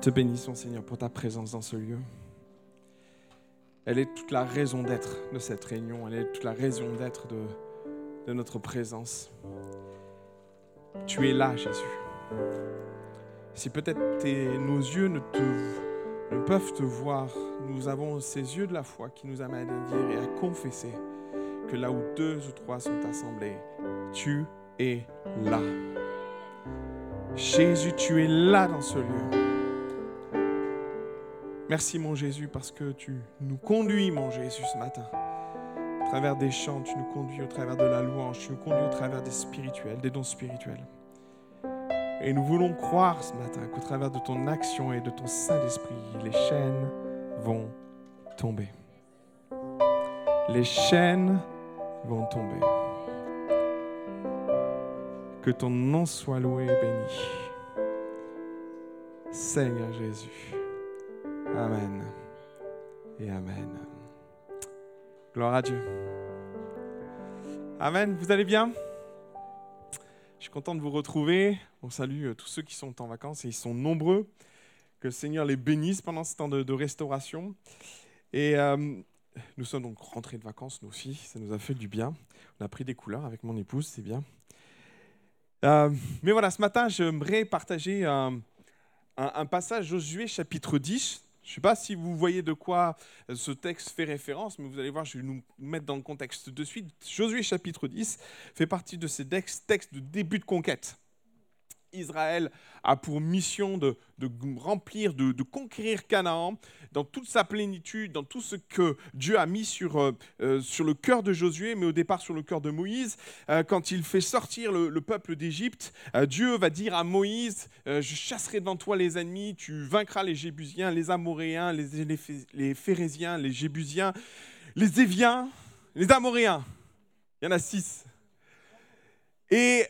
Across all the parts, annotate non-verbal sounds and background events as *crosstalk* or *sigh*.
Te bénissons, Seigneur, pour ta présence dans ce lieu. Elle est toute la raison d'être de cette réunion. Elle est toute la raison d'être de, de notre présence. Tu es là, Jésus. Si peut-être nos yeux ne, te, ne peuvent te voir, nous avons ces yeux de la foi qui nous amènent à dire et à confesser que là où deux ou trois sont assemblés, tu es là. Jésus, tu es là dans ce lieu. Merci mon Jésus parce que tu nous conduis mon Jésus ce matin. Au travers des chants, tu nous conduis au travers de la louange, tu nous conduis au travers des spirituels, des dons spirituels. Et nous voulons croire ce matin qu'au travers de ton action et de ton Saint-Esprit, les chaînes vont tomber. Les chaînes vont tomber. Que ton nom soit loué et béni. Seigneur Jésus. Amen. Et Amen. Gloire à Dieu. Amen. Vous allez bien? Je suis content de vous retrouver. On salue euh, tous ceux qui sont en vacances et ils sont nombreux. Que le Seigneur les bénisse pendant ce temps de, restauration. Et euh, nous sommes donc rentrés de vacances, nous aussi. Ça nous a fait du bien. On a pris des couleurs avec mon épouse, c'est bien. Euh, mais voilà, ce matin, j'aimerais partager un, un, passage Josué chapitre 10. Je ne sais pas si vous voyez de quoi ce texte fait référence, mais vous allez voir, je vais nous mettre dans le contexte de suite. Josué chapitre 10 fait partie de ces textes de début de conquête. Israël a pour mission de, remplir, de, conquérir Canaan dans toute sa plénitude, dans tout ce que Dieu a mis sur, euh, euh, sur le cœur de Josué, mais au départ sur le cœur de Moïse. Euh, quand il fait sortir le, peuple d'Égypte, Dieu va dire à Moïse, je chasserai devant toi les ennemis, tu vaincras les Jébusiens, les Amoréens, les, les, les Phérésiens, les Jébusiens, les Éviens, les Amoréens. Il y en a six. Et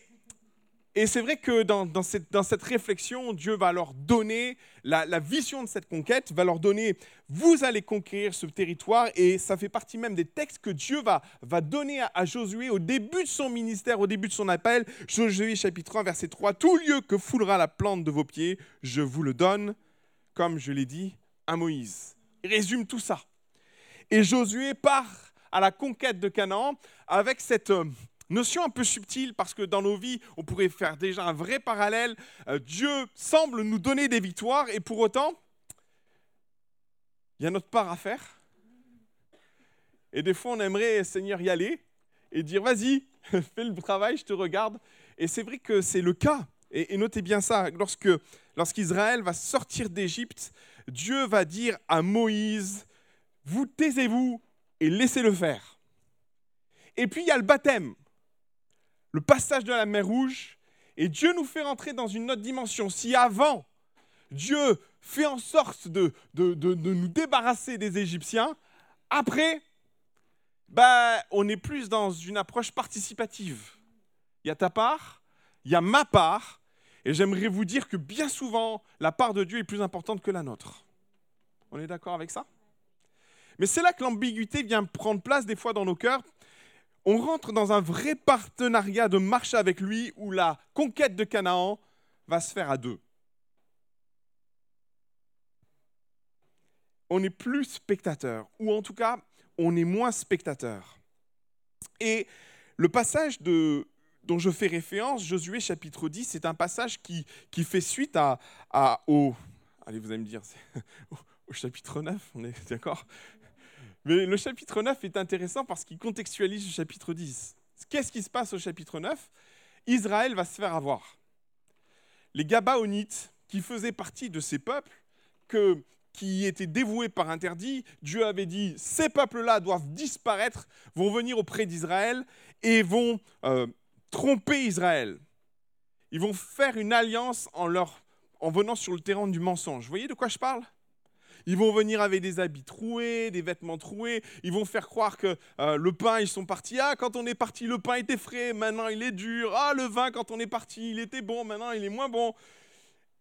et c'est vrai que dans, cette, réflexion, Dieu va leur donner la, vision de cette conquête, va leur donner, vous allez conquérir ce territoire, et ça fait partie même des textes que Dieu va, donner à, Josué au début de son ministère, au début de son appel. Josué chapitre 1, verset 3, Tout lieu que foulera la plante de vos pieds, je vous le donne, comme je l'ai dit à Moïse. Il résume tout ça. Et Josué part à la conquête de Canaan avec cette euh, Notion un peu subtile parce que dans nos vies, on pourrait faire déjà un vrai parallèle. Euh, Dieu semble nous donner des victoires et pour autant, il y a notre part à faire. Et des fois, on aimerait, Seigneur, y aller et dire, vas-y, *laughs* fais le travail, je te regarde. Et c'est vrai que c'est le cas. Et, notez bien ça, lorsque, lorsqu'Israël va sortir d'Égypte, Dieu va dire à Moïse, vous taisez-vous et laissez-le faire. Et puis il y a le baptême le passage de la mer Rouge, et Dieu nous fait rentrer dans une autre dimension. Si avant, Dieu fait en sorte de, de, nous débarrasser des Égyptiens, après, bah, on est plus dans une approche participative. Il y a ta part, il y a ma part, et j'aimerais vous dire que bien souvent, la part de Dieu est plus importante que la nôtre. On est d'accord avec ça? Mais c'est là que l'ambiguïté vient prendre place des fois dans nos cœurs, on rentre dans un vrai partenariat de marche avec lui où la conquête de Canaan va se faire à deux. On n'est plus spectateur, ou en tout cas, on est moins spectateur. Et le passage dont je fais référence, Josué chapitre 10, c'est un passage qui, fait suite à, au, *laughs* au chapitre 9, on est d'accord? Mais le chapitre 9 est intéressant parce qu'il contextualise le chapitre 10. Qu'est-ce qui se passe au chapitre 9 Israël va se faire avoir. Les Gabaonites, qui faisaient partie de ces peuples, qui étaient dévoués par interdit, Dieu avait dit, ces peuples-là doivent disparaître, vont venir auprès d'Israël et vont euh, tromper Israël. Ils vont faire une alliance en venant sur le terrain du mensonge. Vous voyez de quoi je parle? Ils vont venir avec des habits troués, des vêtements troués. Ils vont faire croire que euh, le pain, ils sont partis. Ah, quand on est parti, le pain était frais, maintenant il est dur. Ah, le vin, quand on est parti, il était bon, maintenant il est moins bon.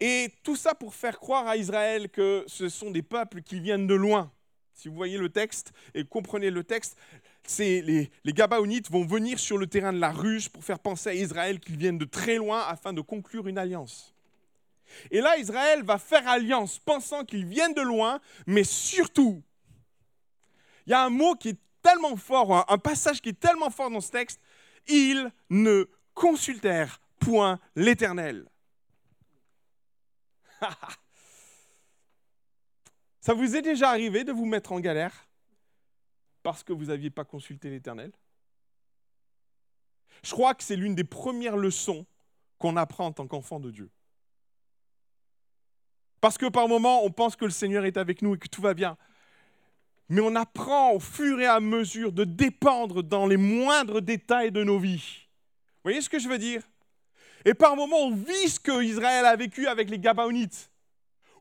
Et tout ça pour faire croire à Israël que ce sont des peuples qui viennent de loin. Si vous voyez le texte et comprenez le texte, c'est les, les Gabaonites vont venir sur le terrain de la ruche pour faire penser à Israël qu'ils viennent de très loin afin de conclure une alliance. Et là, Israël va faire alliance, pensant qu'ils viennent de loin, mais surtout, il y a un mot qui est tellement fort, un passage qui est tellement fort dans ce texte, ils ne consultèrent point l'Éternel. *laughs* Ça vous est déjà arrivé de vous mettre en galère parce que vous n'aviez pas consulté l'Éternel? Je crois que c'est l'une des premières leçons qu'on apprend en tant qu'enfant de Dieu. Parce que par moments, on pense que le Seigneur est avec nous et que tout va bien. Mais on apprend au fur et à mesure de dépendre dans les moindres détails de nos vies. Vous voyez ce que je veux dire? Et par moments, on vit ce que Israël a vécu avec les Gabaonites.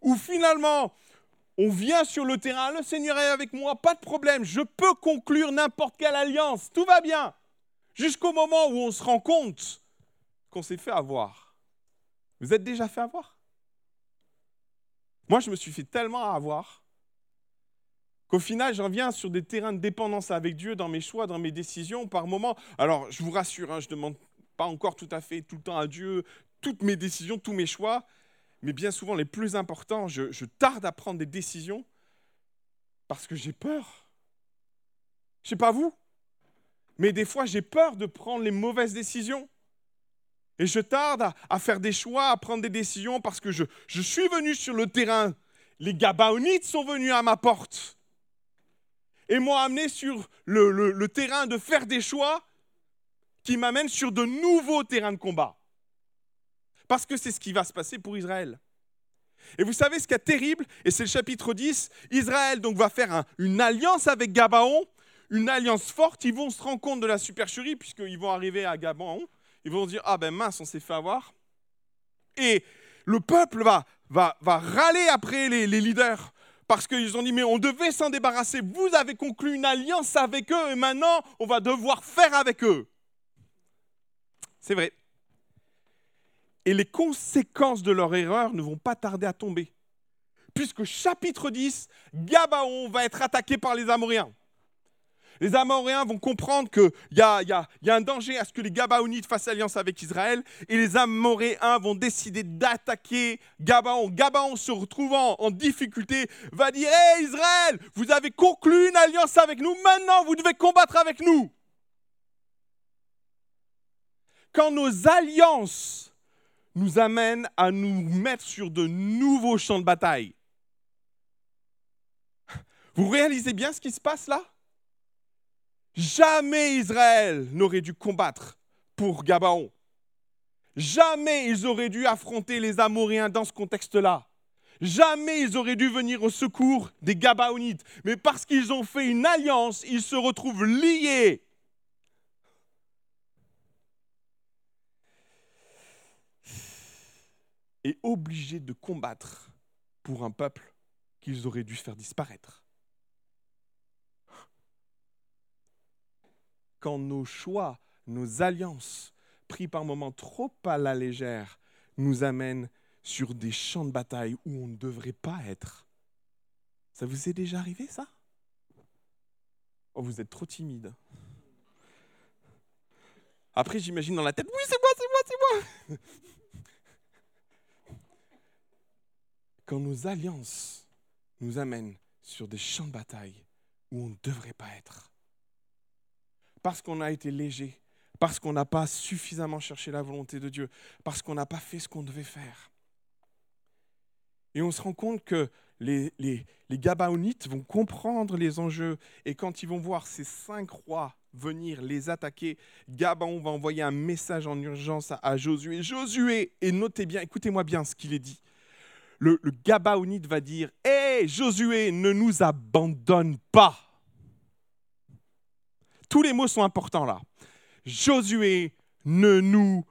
Où finalement, on vient sur le terrain, le Seigneur est avec moi, pas de problème, je peux conclure n'importe quelle alliance, tout va bien. Jusqu'au moment où on se rend compte qu'on s'est fait avoir. Vous êtes déjà fait avoir? Moi, je me suis fait tellement avoir qu'au final, j'en viens sur des terrains de dépendance avec Dieu dans mes choix, dans mes décisions, par moments. Alors, je vous rassure, hein, je ne demande pas encore tout à fait tout le temps à Dieu toutes mes décisions, tous mes choix, mais bien souvent les plus importants, je, je tarde à prendre des décisions parce que j'ai peur. Je sais pas vous, mais des fois j'ai peur de prendre les mauvaises décisions. Et je tarde à, faire des choix, à prendre des décisions parce que je, je suis venu sur le terrain. Les Gabaonites sont venus à ma porte et m'ont amené sur le, terrain de faire des choix qui m'amènent sur de nouveaux terrains de combat. Parce que c'est ce qui va se passer pour Israël. Et vous savez ce qui est terrible, et c'est le chapitre 10, Israël donc va faire une alliance avec Gabaon, une alliance forte, ils vont se rendre compte de la supercherie, puisqu'ils vont arriver à Gabaon, ils vont dire, ah ben mince, on s'est fait avoir. Et le peuple va, va, va râler après les, les leaders parce qu'ils ont dit, mais on devait s'en débarrasser. Vous avez conclu une alliance avec eux et maintenant, on va devoir faire avec eux. C'est vrai. Et les conséquences de leur erreur ne vont pas tarder à tomber. Puisque chapitre 10, Gabaon va être attaqué par les Amoréens les Amoréens vont comprendre qu'il y, a, un danger à ce que les Gabaonites fassent alliance avec Israël, et les Amoréens vont décider d'attaquer Gabaon. Gabaon, se retrouvant en difficulté, va dire Hé Israël, vous avez conclu une alliance avec nous, maintenant vous devez combattre avec nous. Quand nos alliances nous amènent à nous mettre sur de nouveaux champs de bataille, vous réalisez bien ce qui se passe là? Jamais Israël n'aurait dû combattre pour Gabaon. Jamais ils auraient dû affronter les Amoréens dans ce contexte-là. Jamais ils auraient dû venir au secours des Gabaonites. Mais parce qu'ils ont fait une alliance, ils se retrouvent liés. Et obligés de combattre pour un peuple qu'ils auraient dû faire disparaître. Quand nos choix, nos alliances, pris par moments trop à la légère, nous amènent sur des champs de bataille où on ne devrait pas être. Ça vous est déjà arrivé, ça? Oh, vous êtes trop timide. Après, j'imagine dans la tête, oui, c'est moi, c'est moi, c'est moi. Quand nos alliances nous amènent sur des champs de bataille où on ne devrait pas être parce qu'on a été léger, parce qu'on n'a pas suffisamment cherché la volonté de Dieu, parce qu'on n'a pas fait ce qu'on devait faire. Et on se rend compte que les, Gabaonites vont comprendre les enjeux, et quand ils vont voir ces cinq rois venir les attaquer, Gabaon va envoyer un message en urgence à, Josué. Josué, et notez bien, écoutez-moi bien ce qu'il est dit. Le, le Gabaonite va dire Hé Josué, ne nous abandonne pas tous les mots sont importants là. Josué ne nous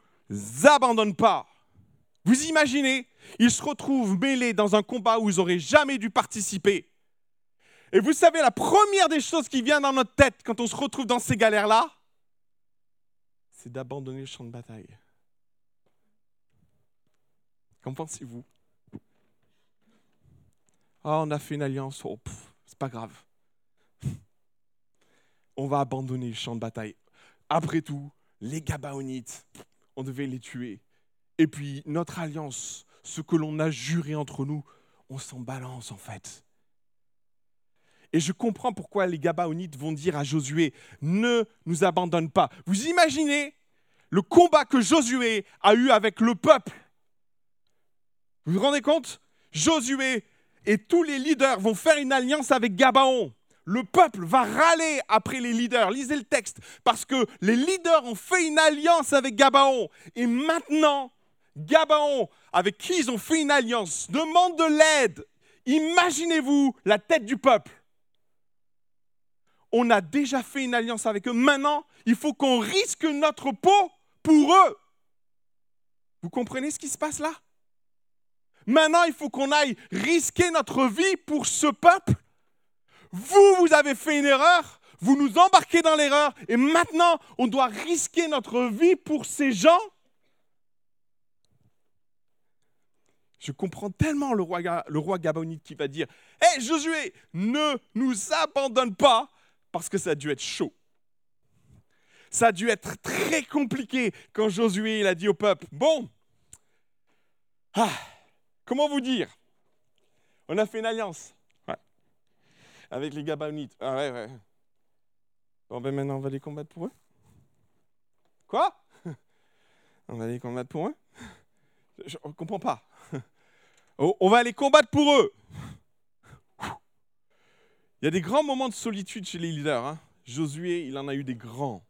abandonne pas. Vous imaginez, ils se retrouvent mêlés dans un combat où ils n'auraient jamais dû participer. Et vous savez, la première des choses qui vient dans notre tête quand on se retrouve dans ces galères-là, c'est d'abandonner le champ de bataille. Qu'en pensez-vous? Ah, on a fait une alliance, oh, c'est pas grave on va abandonner le champ de bataille. Après tout, les Gabaonites, on devait les tuer. Et puis notre alliance ce que l'on a juré entre nous, on s'en balance en fait. Et je comprends pourquoi les Gabaonites vont dire à Josué, ne nous abandonne pas. Vous imaginez le combat que Josué a eu avec le peuple Vous vous rendez compte? Josué et tous les leaders vont faire une alliance avec Gabaon. Le peuple va râler après les leaders. Lisez le texte. Parce que les leaders ont fait une alliance avec Gabaon. Et maintenant, Gabaon, avec qui ils ont fait une alliance, demande de l'aide. Imaginez-vous la tête du peuple on a déjà fait une alliance avec eux. Maintenant, il faut qu'on risque notre peau pour eux. Vous comprenez ce qui se passe là? Maintenant, il faut qu'on aille risquer notre vie pour ce peuple. Vous, vous avez fait une erreur, vous nous embarquez dans l'erreur, et maintenant, on doit risquer notre vie pour ces gens. Je comprends tellement le roi, le Gabonite qui va dire Hé Josué, ne nous abandonne pas, parce que ça a dû être chaud. Ça a dû être très compliqué quand Josué il a dit au peuple, bon, ah, comment vous dire? On a fait une alliance avec les Gabonites. Ah ouais, ouais. Bon, ben maintenant, on va les combattre pour eux. Quoi? *laughs* On va les combattre pour eux? Je ne comprends pas. *laughs* On va les combattre pour eux. Il y a des grands moments de solitude chez les leaders. Hein. Josué, il en a eu des grands.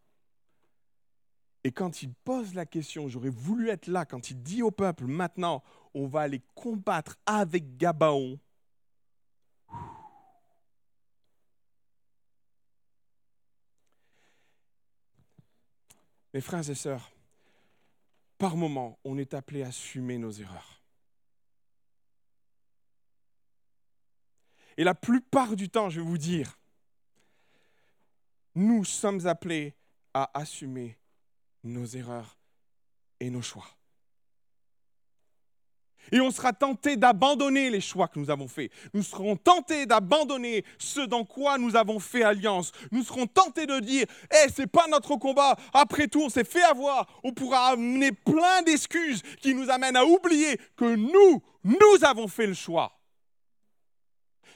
Et quand il pose la question, j'aurais voulu être là, quand il dit au peuple, maintenant, on va aller combattre avec Gabaon. Mes frères et sœurs, par moments, on est appelé à assumer nos erreurs. Et la plupart du temps, je vais vous dire, nous sommes appelés à assumer nos erreurs et nos choix. Et on sera tenté d'abandonner les choix que nous avons faits. Nous serons tentés d'abandonner ce dans quoi nous avons fait alliance. Nous serons tentés de dire Eh, c'est pas notre combat. Après tout, on s'est fait avoir. On pourra amener plein d'excuses qui nous amènent à oublier que nous, nous avons fait le choix.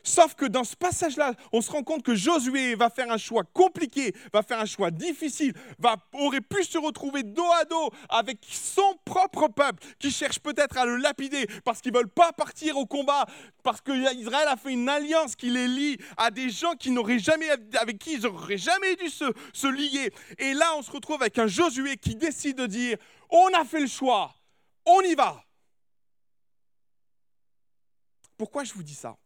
Sauf que dans ce passage-là, on se rend compte que Josué va faire un choix compliqué, va faire un choix difficile, va, aurait pu se retrouver dos à dos avec son propre peuple qui cherche peut-être à le lapider parce qu'ils ne veulent pas partir au combat, parce qu'Israël a fait une alliance qui les lie à des gens qui n'auraient jamais, avec qui ils n'auraient jamais dû se, se lier. Et là, on se retrouve avec un Josué qui décide de dire, on a fait le choix, on y va. Pourquoi je vous dis ça?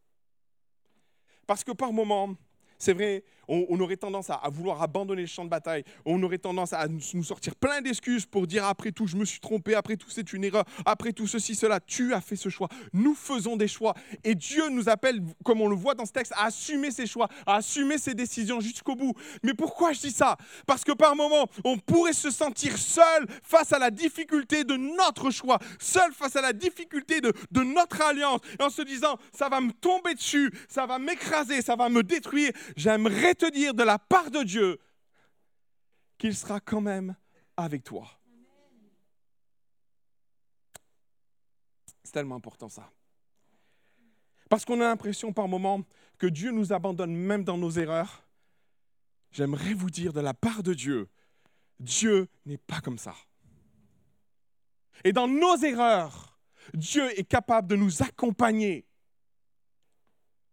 Parce que par moments, c'est vrai, on, aurait tendance à, vouloir abandonner le champ de bataille. On aurait tendance à nous sortir plein d'excuses pour dire après tout, je me suis trompé, après tout, c'est une erreur, après tout, ceci, cela. Tu as fait ce choix. Nous faisons des choix. Et Dieu nous appelle, comme on le voit dans ce texte, à assumer ses choix, à assumer ses décisions jusqu'au bout. Mais pourquoi je dis ça? Parce que par moments, on pourrait se sentir seul face à la difficulté de notre choix, seul face à la difficulté de, de notre alliance, en se disant, ça va me tomber dessus, ça va m'écraser, ça va me détruire. J'aimerais dire de la part de Dieu qu'il sera quand même avec toi. C'est tellement important ça. Parce qu'on a l'impression par moments que Dieu nous abandonne même dans nos erreurs. J'aimerais vous dire de la part de Dieu, Dieu n'est pas comme ça. Et dans nos erreurs, Dieu est capable de nous accompagner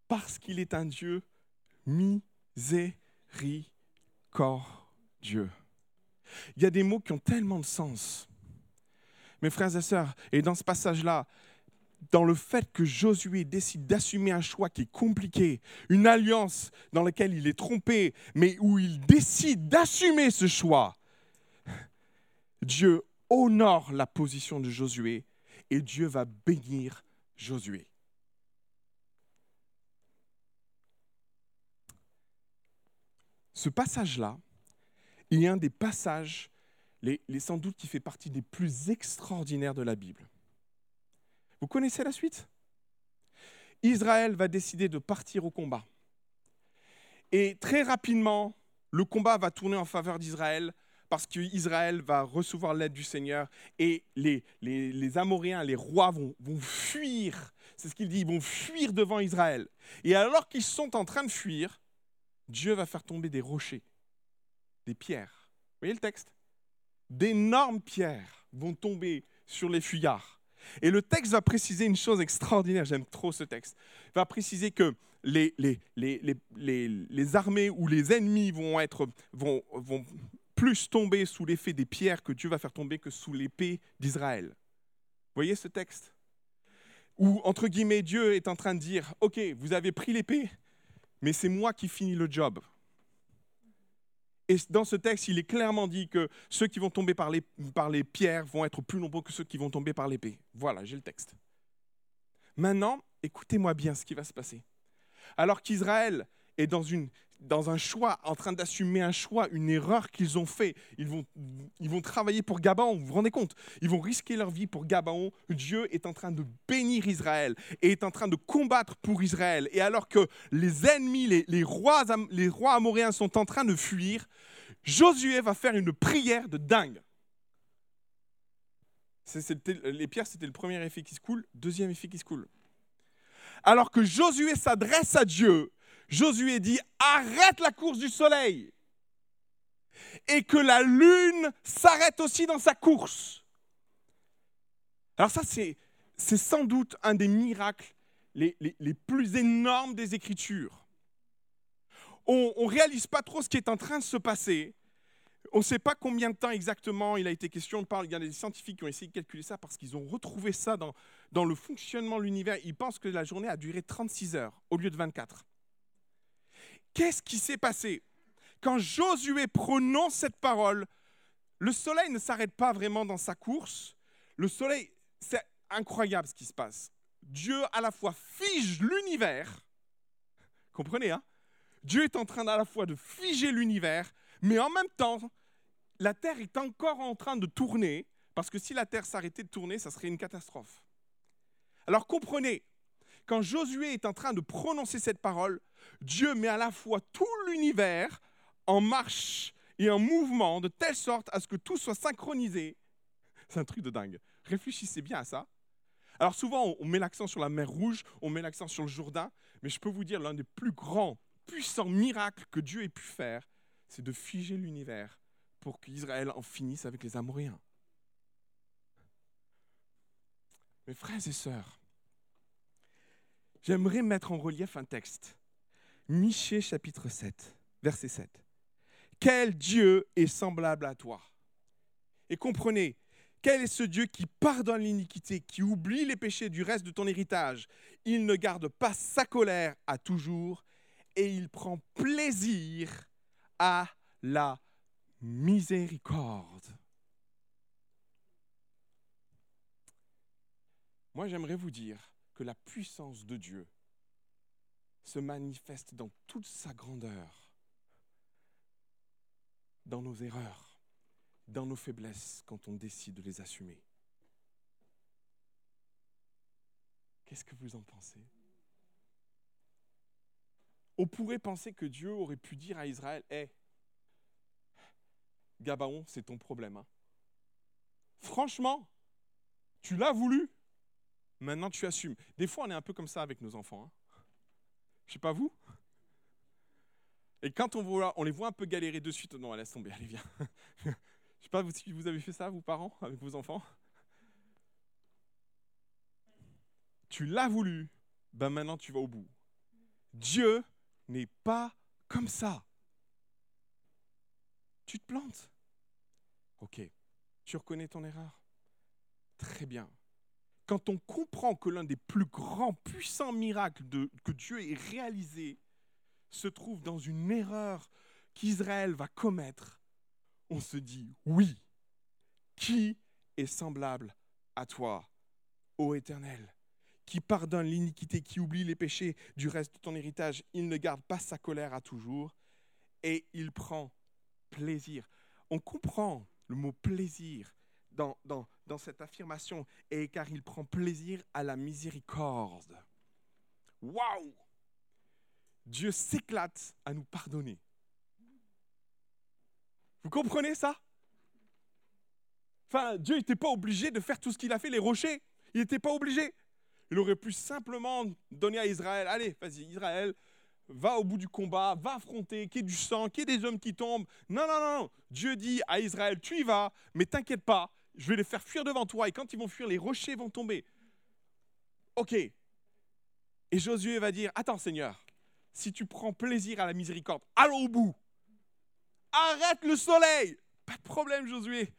parce qu'il est un Dieu Il y a des mots qui ont tellement de sens. Mes frères et sœurs, et dans ce passage-là, dans le fait que Josué décide d'assumer un choix qui est compliqué, une alliance dans laquelle il est trompé, mais où il décide d'assumer ce choix, Dieu honore la position de Josué et Dieu va bénir Josué. Ce passage-là est un des passages, les, sans doute qui fait partie des plus extraordinaires de la Bible. Vous connaissez la suite? Israël va décider de partir au combat. Et très rapidement, le combat va tourner en faveur d'Israël parce qu'Israël va recevoir l'aide du Seigneur et les, les, Amoréens, les rois vont, vont fuir. C'est ce qu'il dit, ils vont fuir devant Israël. Et alors qu'ils sont en train de fuir, Dieu va faire tomber des rochers, des pierres. Vous voyez le texte? D'énormes pierres vont tomber sur les fuyards. Et le texte va préciser une chose extraordinaire, j'aime trop ce texte. Il va préciser que les, armées ou les ennemis vont, être, vont, vont plus tomber sous l'effet des pierres que Dieu va faire tomber que sous l'épée d'Israël. Vous voyez ce texte? Où, entre guillemets, Dieu est en train de dire, OK, vous avez pris l'épée, mais c'est moi qui finis le job. Et dans ce texte, il est clairement dit que ceux qui vont tomber par les, pierres vont être plus nombreux que ceux qui vont tomber par l'épée. Voilà, j'ai le texte. Maintenant, écoutez-moi bien ce qui va se passer. Alors qu'Israël est dans, une, dans un choix, en train d'assumer un choix, une erreur qu'ils ont fait, ils vont, ils vont travailler pour Gabaon, vous vous rendez compte? Ils vont risquer leur vie pour Gabaon. Dieu est en train de bénir Israël et est en train de combattre pour Israël. Et alors que les ennemis, les, rois, les rois amoréens sont en train de fuir, Josué va faire une prière de dingue. les pierres, c'était le premier effet qui se coule. Deuxième effet qui se coule. Alors que Josué s'adresse à Dieu, Josué dit arrête la course du soleil et que la lune s'arrête aussi dans sa course. Alors ça, c'est, sans doute un des miracles les, plus énormes des Écritures. On ne réalise pas trop ce qui est en train de se passer, on ne sait pas combien de temps exactement il a été question. Il y a des scientifiques qui ont essayé de calculer ça parce qu'ils ont retrouvé ça dans, le fonctionnement de l'univers. Ils pensent que la journée a duré 36 heures au lieu de 24. Qu'est-ce qui s'est passé? Quand Josué prononce cette parole, le soleil ne s'arrête pas vraiment dans sa course. Le soleil, c'est incroyable ce qui se passe. Dieu à la fois fige l'univers, comprenez, hein? Dieu est en train à la fois de figer l'univers, mais en même temps, la Terre est encore en train de tourner, parce que si la Terre s'arrêtait de tourner, ça serait une catastrophe. Alors comprenez, quand Josué est en train de prononcer cette parole, Dieu met à la fois tout l'univers en marche et en mouvement de telle sorte à ce que tout soit synchronisé. C'est un truc de dingue. Réfléchissez bien à ça. Alors souvent, on met l'accent sur la mer Rouge, on met l'accent sur le Jourdain, mais je peux vous dire, l'un des plus grands, puissants miracles que Dieu ait pu faire, c'est de figer l'univers pour qu'Israël en finisse avec les Amoréens. Mes frères et sœurs, j'aimerais mettre en relief un texte. Michée chapitre 7, verset 7. Quel Dieu est semblable à toi? Et comprenez, quel est ce Dieu qui pardonne l'iniquité, qui oublie les péchés du reste de ton héritage? Il ne garde pas sa colère à toujours et il prend plaisir à la miséricorde. Moi, j'aimerais vous dire que la puissance de Dieu se manifeste dans toute sa grandeur, dans nos erreurs, dans nos faiblesses quand on décide de les assumer. Qu'est-ce que vous en pensez? On pourrait penser que Dieu aurait pu dire à Israël, hé, Gabaon, c'est ton problème. Hein. Franchement, tu l'as voulu, maintenant tu assumes. Des fois, on est un peu comme ça avec nos enfants. Hein. Je sais pas vous. Et quand on, voit, on les voit un peu galérer de suite, non, laisse tomber, allez, viens. *laughs* Je sais pas si vous avez fait ça, vous parents, avec vos enfants. Tu l'as voulu, ben maintenant tu vas au bout. Dieu n'est pas comme ça. Tu te plantes. Ok, tu reconnais ton erreur Très bien. Quand on comprend que l'un des plus grands, puissants miracles que Dieu ait réalisé se trouve dans une erreur qu'Israël va commettre, on se dit oui, qui est semblable à toi, ô Éternel qui pardonne l'iniquité, qui oublie les péchés du reste de ton héritage, il ne garde pas sa colère à toujours, et il prend plaisir. On comprend le mot plaisir dans, cette affirmation, et car il prend plaisir à la miséricorde. Waouh Dieu s'éclate à nous pardonner. Vous comprenez ça? Enfin, Dieu n'était pas obligé de faire tout ce qu'il a fait, les rochers. Il n'était pas obligé. Il aurait pu simplement donner à Israël, allez, vas-y, Israël, va au bout du combat, va affronter, qu'il y ait du sang, qu'il y ait des hommes qui tombent. Non, non, non. Dieu dit à Israël, tu y vas, mais t'inquiète pas, je vais les faire fuir devant toi, et quand ils vont fuir, les rochers vont tomber. Ok. Et Josué va dire, attends Seigneur, si tu prends plaisir à la miséricorde, allons au bout. Arrête le soleil. Pas de problème, Josué.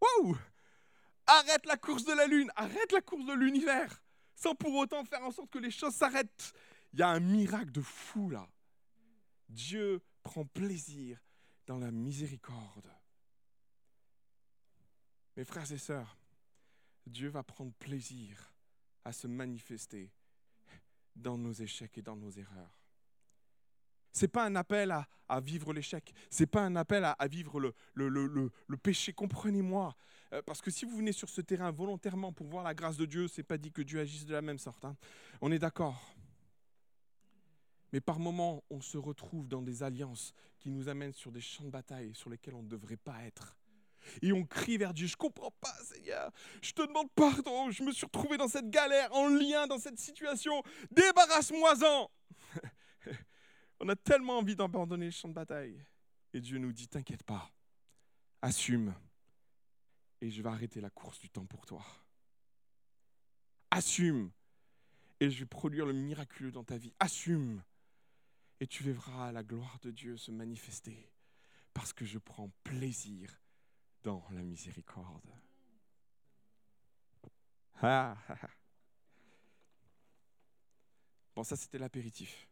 Wow Arrête la course de la lune, arrête la course de l'univers, sans pour autant faire en sorte que les choses s'arrêtent. Il y a un miracle de fou là. Dieu prend plaisir dans la miséricorde. Mes frères et sœurs, Dieu va prendre plaisir à se manifester dans nos échecs et dans nos erreurs. Ce n'est pas un appel à, vivre l'échec, ce n'est pas un appel à, vivre le, péché, comprenez-moi. Euh, parce que si vous venez sur ce terrain volontairement pour voir la grâce de Dieu, ce n'est pas dit que Dieu agisse de la même sorte. Hein. On est d'accord. Mais par moments, on se retrouve dans des alliances qui nous amènent sur des champs de bataille sur lesquels on ne devrait pas être. Et on crie vers Dieu, je comprends pas Seigneur, je te demande pardon, je me suis retrouvé dans cette galère, en lien dans cette situation, débarrasse-moi-en. *laughs* on a tellement envie d'abandonner le champ de bataille. Et Dieu nous dit, t'inquiète pas, assume, et je vais arrêter la course du temps pour toi. Assume, et je vais produire le miraculeux dans ta vie. Assume, et tu verras la gloire de Dieu se manifester, parce que je prends plaisir dans la miséricorde. Ah, ah, ah. Bon, ça c'était l'apéritif.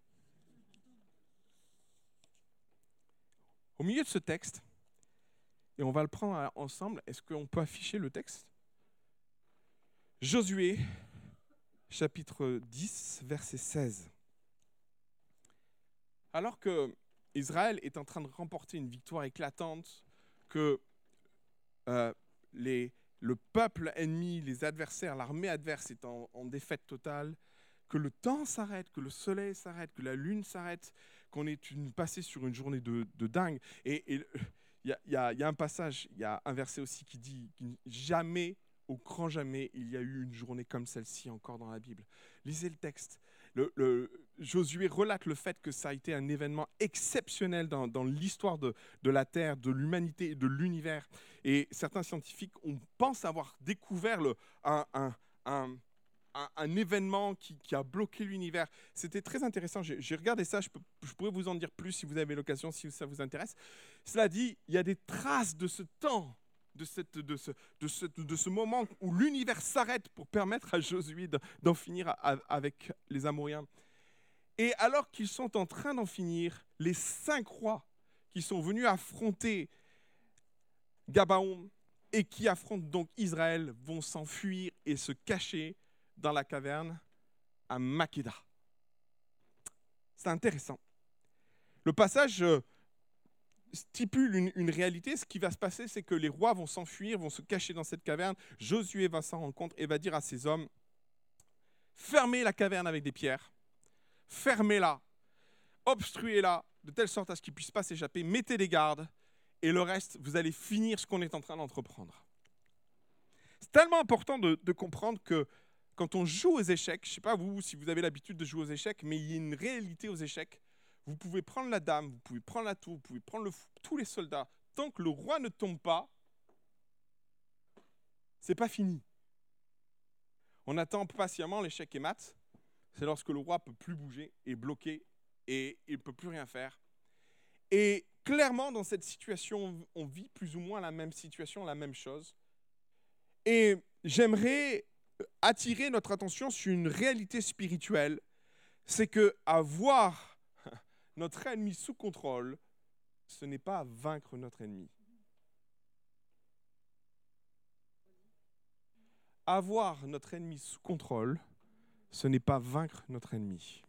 Au milieu de ce texte, et on va le prendre ensemble, est-ce qu'on peut afficher le texte? Josué, chapitre 10, verset 16. Alors que Israël est en train de remporter une victoire éclatante, que euh, le peuple ennemi, les adversaires, l'armée adverse est en, défaite totale, que le temps s'arrête, que le soleil s'arrête, que la lune s'arrête, qu'on est passé sur une journée de, dingue. Et il y, a, un passage, il y a un verset aussi qui dit jamais, au grand jamais, il y a eu une journée comme celle-ci encore dans la Bible. Lisez le texte Josué relate le fait que ça a été un événement exceptionnel dans, l'histoire de, la Terre, de l'humanité et de l'univers. Et certains scientifiques on pense avoir découvert un, événement qui, a bloqué l'univers. C'était très intéressant. J'ai regardé ça, je, pourrais vous en dire plus si vous avez l'occasion, si ça vous intéresse. Cela dit, il y a des traces de ce temps de, cette, de, ce, de, de ce moment où l'univers s'arrête pour permettre à Josué d'en finir avec les Amouriens. Et alors qu'ils sont en train d'en finir, les cinq rois qui sont venus affronter Gabaon et qui affrontent donc Israël vont s'enfuir et se cacher dans la caverne à Makeda. C'est intéressant. Le passage euh, stipule une, réalité. Ce qui va se passer, c'est que les rois vont s'enfuir, vont se cacher dans cette caverne. Josué va s'en rendre compte et va dire à ses hommes, fermez la caverne avec des pierres, fermez-la, obstruez-la, de telle sorte à ce qu'ils ne puissent pas s'échapper, mettez des gardes, et le reste, vous allez finir ce qu'on est en train d'entreprendre. C'est tellement important de, comprendre que quand on joue aux échecs, je ne sais pas vous si vous avez l'habitude de jouer aux échecs, mais il y a une réalité aux échecs vous pouvez prendre la dame, vous pouvez prendre la tour, vous pouvez prendre le, tous les soldats. Tant que le roi ne tombe pas, c'est pas fini. On attend patiemment l'échec et mat. C'est lorsque le roi peut plus bouger, est bloqué et il ne peut plus rien faire. Et clairement, dans cette situation, on vit plus ou moins la même situation, la même chose. Et j'aimerais attirer notre attention sur une réalité spirituelle, c'est que avoir *laughs* notre ennemi sous contrôle, ce n'est pas vaincre notre ennemi. Avoir notre ennemi sous contrôle, ce n'est pas vaincre notre ennemi.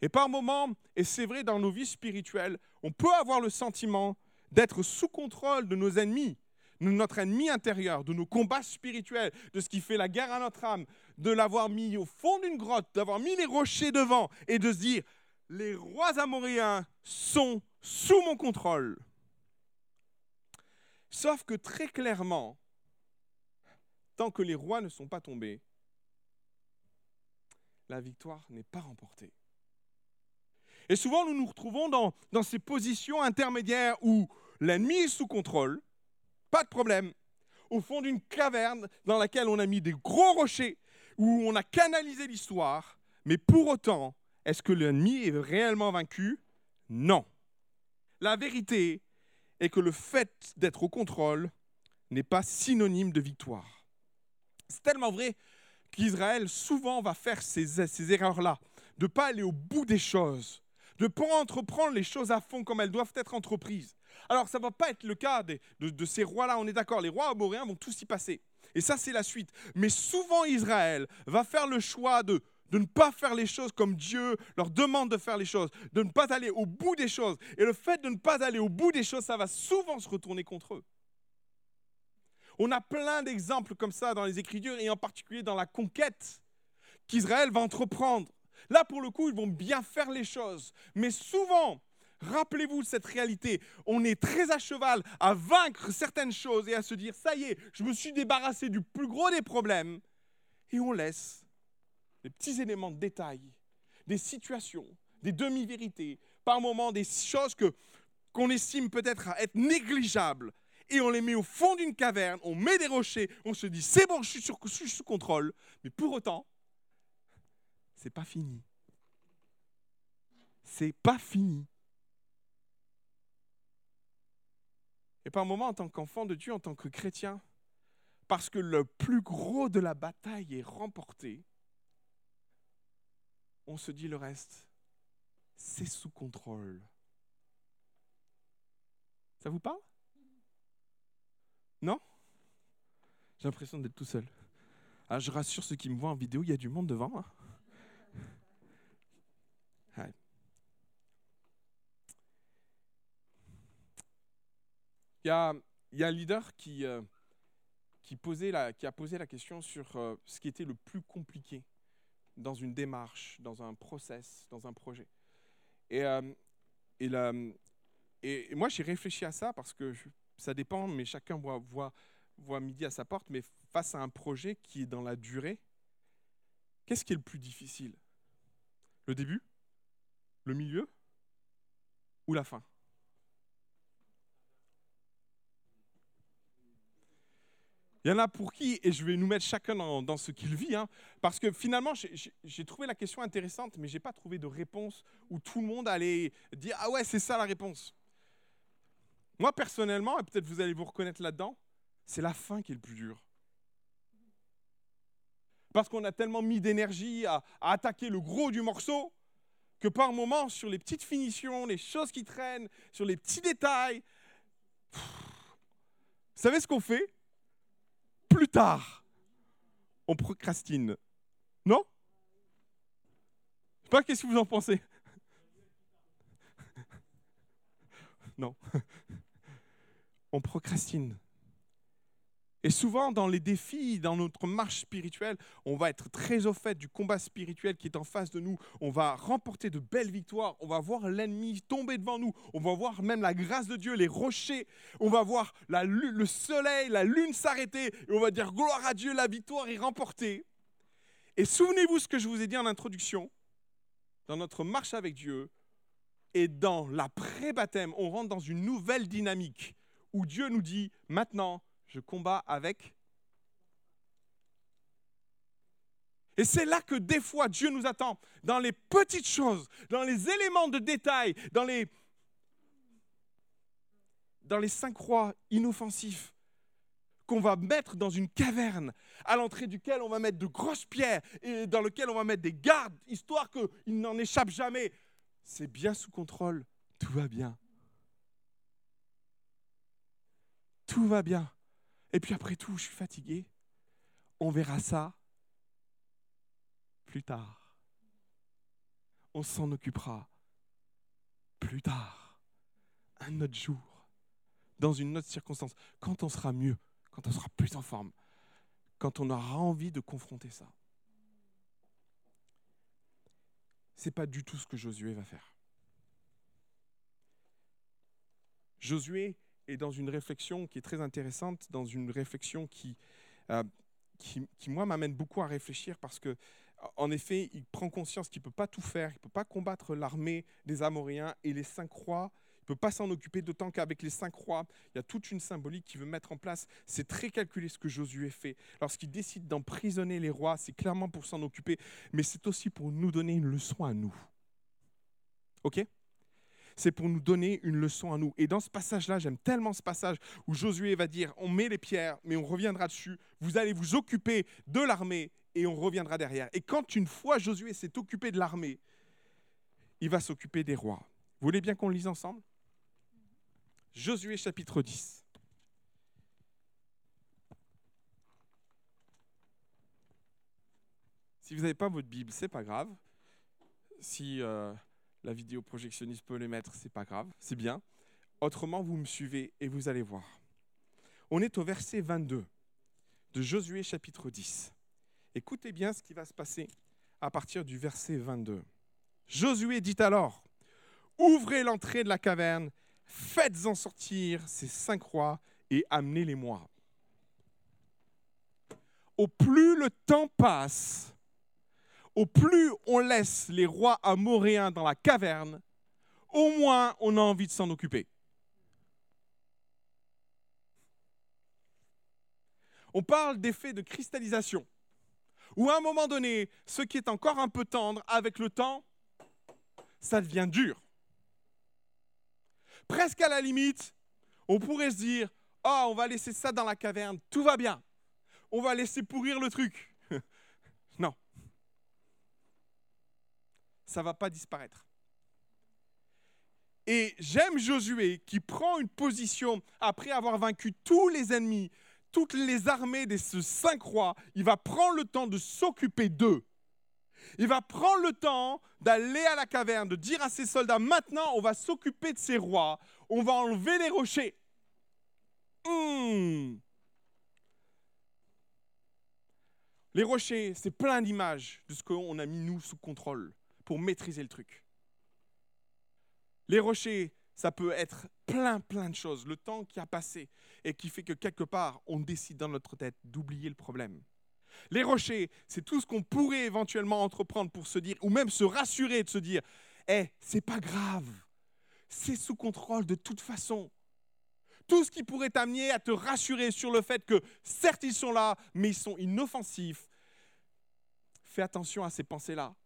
Et par moments, et c'est vrai dans nos vies spirituelles, on peut avoir le sentiment d'être sous contrôle de nos ennemis, de notre ennemi intérieur, de nos combats spirituels, de ce qui fait la guerre à notre âme, de l'avoir mis au fond d'une grotte, d'avoir mis les rochers devant et de se dire, les rois amoréens sont sous mon contrôle. Sauf que très clairement, tant que les rois ne sont pas tombés, la victoire n'est pas remportée. Et souvent, nous nous retrouvons dans, ces positions intermédiaires où l'ennemi est sous contrôle, pas de problème, au fond d'une caverne dans laquelle on a mis des gros rochers, où on a canalisé l'histoire, mais pour autant, est-ce que l'ennemi est réellement vaincu? Non. La vérité est que le fait d'être au contrôle n'est pas synonyme de victoire. C'est tellement vrai qu'Israël souvent va faire ces erreurs-là, de ne pas aller au bout des choses, de pas entreprendre les choses à fond comme elles doivent être entreprises. Alors ça ne va pas être le cas de, de, ces rois-là, on est d'accord, les rois amoréens vont tous y passer. Et ça c'est la suite. Mais souvent Israël va faire le choix de, de ne pas faire les choses comme Dieu leur demande de faire les choses, de ne pas aller au bout des choses. Et le fait de ne pas aller au bout des choses, ça va souvent se retourner contre eux. On a plein d'exemples comme ça dans les Écritures et en particulier dans la conquête qu'Israël va entreprendre. Là, pour le coup, ils vont bien faire les choses. Mais souvent, rappelez-vous cette réalité, on est très à cheval à vaincre certaines choses et à se dire, ça y est, je me suis débarrassé du plus gros des problèmes. Et on laisse les petits éléments de détail, des situations, des demi-vérités, par moments des choses qu'on estime peut-être être négligeables, et on les met au fond d'une caverne, on met des rochers, on se dit c'est bon, je suis, je suis sous contrôle, mais pour autant, c'est pas fini. C'est pas fini. Et par moment, en tant qu'enfant de Dieu, en tant que chrétien, parce que le plus gros de la bataille est remporté, on se dit le reste, c'est sous contrôle. Ça vous parle? Non? J'ai l'impression d'être tout seul. Ah, je rassure ceux qui me voient en vidéo, il y a du monde devant. Hein. Il, y a, un leader qui, euh, a posé la question sur euh, ce qui était le plus compliqué dans une démarche, dans un process, dans un projet. Et, euh, moi, j'ai réfléchi à ça parce que ça dépend, mais chacun voit, voit, voit midi à sa porte. Mais face à un projet qui est dans la durée, qu'est-ce qui est le plus difficile? Le début? Le milieu? Ou la fin? Il y en a pour qui, et je vais nous mettre chacun dans, ce qu'il vit, hein, parce que finalement, j'ai trouvé la question intéressante, mais je n'ai pas trouvé de réponse où tout le monde allait dire Ah ouais, c'est ça la réponse. Moi, personnellement, et peut-être vous allez vous reconnaître là-dedans, c'est la fin qui est le plus dur. Parce qu'on a tellement mis d'énergie à, attaquer le gros du morceau que par moments, sur les petites finitions, les choses qui traînent, sur les petits détails, vous savez ce qu'on fait? Plus tard, on procrastine. Non? Pas, qu'est-ce que vous en pensez? Non. *laughs* On procrastine. Et souvent, dans les défis, dans notre marche spirituelle, on va être très au fait du combat spirituel qui est en face de nous. On va remporter de belles victoires. On va voir l'ennemi tomber devant nous. On va voir même la grâce de Dieu, les rochers. On va voir la, le soleil, la lune s'arrêter. Et on va dire gloire à Dieu, la victoire est remportée. Et souvenez-vous ce que je vous ai dit en introduction. Dans notre marche avec Dieu et dans l'après-baptême, on rentre dans une nouvelle dynamique où Dieu nous dit maintenant, je combats avec. Et c'est là que des fois Dieu nous attend, dans les petites choses, dans les éléments de détail, dans les, dans les cinq croix inoffensifs qu'on va mettre dans une caverne, à l'entrée duquel on va mettre de grosses pierres et dans lequel on va mettre des gardes, histoire qu'il n'en échappe jamais. C'est bien sous contrôle, tout va bien. Tout va bien. Et puis après tout, je suis fatigué. On verra ça plus tard. On s'en occupera plus tard, un autre jour, dans une autre circonstance, quand on sera mieux, quand on sera plus en forme, quand on aura envie de confronter ça. c'est pas du tout ce que Josué va faire. Josué est dans une réflexion qui est très intéressante, dans une réflexion qui, euh, qui, moi, m'amène beaucoup à réfléchir parce que, en effet, il prend conscience qu'il ne peut pas tout faire, il ne peut pas combattre l'armée des Amoréens et les cinq rois. Il ne peut pas s'en occuper, d'autant qu'avec les cinq rois, il y a toute une symbolique qu'il veut mettre en place. C'est très calculé ce que Josué fait. Lorsqu'il décide d'emprisonner les rois, c'est clairement pour s'en occuper, mais c'est aussi pour nous donner une leçon à nous. OK? C'est pour nous donner une leçon à nous. Et dans ce passage-là, j'aime tellement ce passage où Josué va dire, on met les pierres, mais on reviendra dessus, vous allez vous occuper de l'armée et on reviendra derrière. Et quand une fois Josué s'est occupé de l'armée, il va s'occuper des rois. Vous voulez bien qu'on lise ensemble? Josué chapitre 10. Si vous n'avez pas votre Bible, c'est pas grave. Si euh, la vidéo projectionniste peut les mettre, c'est pas grave, c'est bien. Autrement, vous me suivez et vous allez voir. On est au verset 22 de Josué chapitre 10. Écoutez bien ce qui va se passer à partir du verset 22. Josué dit alors, ouvrez l'entrée de la caverne, faites-en sortir ces cinq rois et amenez-les-moi. Au plus le temps passe, au plus on laisse les rois amoréens dans la caverne, au moins on a envie de s'en occuper. On parle d'effet de cristallisation, où à un moment donné, ce qui est encore un peu tendre, avec le temps, ça devient dur. Presque à la limite, on pourrait se dire, oh, on va laisser ça dans la caverne, tout va bien. On va laisser pourrir le truc. Ça ne va pas disparaître. Et j'aime Josué qui prend une position après avoir vaincu tous les ennemis, toutes les armées de ces cinq rois. Il va prendre le temps de s'occuper d'eux. Il va prendre le temps d'aller à la caverne, de dire à ses soldats, maintenant on va s'occuper de ces rois, on va enlever les rochers. Hmm. Les rochers, c'est plein d'images de ce qu'on a mis nous sous contrôle pour maîtriser le truc. Les rochers, ça peut être plein, plein de choses. Le temps qui a passé et qui fait que quelque part, on décide dans notre tête d'oublier le problème. Les rochers, c'est tout ce qu'on pourrait éventuellement entreprendre pour se dire, ou même se rassurer de se dire, eh, c'est pas grave, c'est sous contrôle de toute façon. Tout ce qui pourrait t'amener à te rassurer sur le fait que certes ils sont là, mais ils sont inoffensifs. Fais attention à ces pensées-là.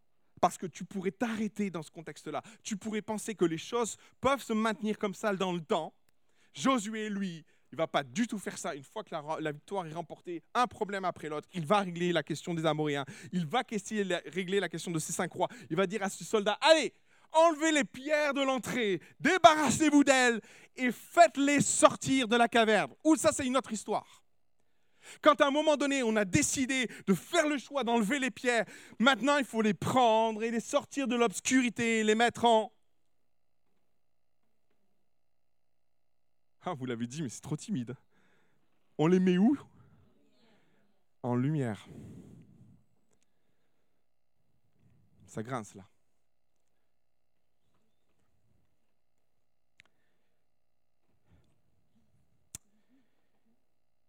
Parce que tu pourrais t'arrêter dans ce contexte-là. Tu pourrais penser que les choses peuvent se maintenir comme ça dans le temps. Josué, lui, il va pas du tout faire ça. Une fois que la, victoire est remportée, un problème après l'autre, il va régler la question des Amoréens. Il va régler la question de ces cinq rois. Il va dire à ses soldats, allez, enlevez les pierres de l'entrée, débarrassez-vous d'elles et faites-les sortir de la caverne. Ou ça, c'est une autre histoire. Quand à un moment donné, on a décidé de faire le choix d'enlever les pierres, maintenant il faut les prendre et les sortir de l'obscurité et les mettre en... Ah, vous l'avez dit, mais c'est trop timide. On les met où? En lumière. Ça grince là.